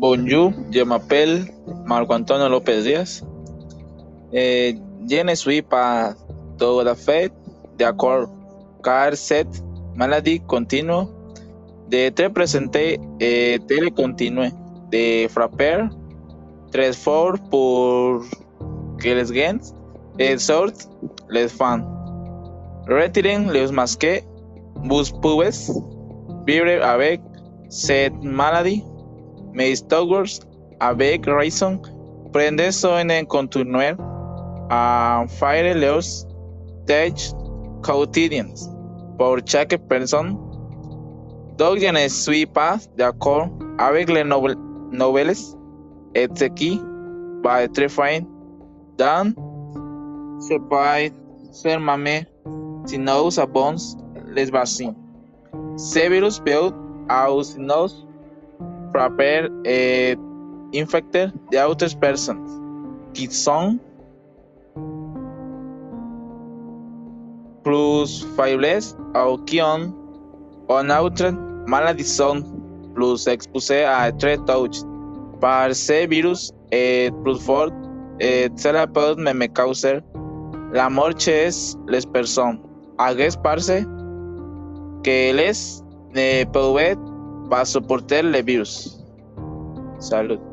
Bonjour, je m'appelle Marco Antonio López Díaz. Eh, je ne suis pas tout à fait d'accord car cette maladie continue de te présenter et de continuer de frapper très fort pour que les gens et sortent les fans. Retiren les masques, vous pouvez vivre avec cette maladie, mais towards avec raison, prendez soin en continuer a faire les tâches quotidiennes pour chaque personne. Donc je ne suis pas d'accord avec les novel- nouvelles et ce va être ser mame si nous les vaccins. Ce virus peut aussi frapper et infecter d'autres personnes qui sont plus faibles ou qui ont une autre maladie sont plus exposées à être touchées par ce virus et plus fort et cela peut même causer la mort chez les personnes. Aquest parce que les ne peuvent pas supporter le virus. Salud.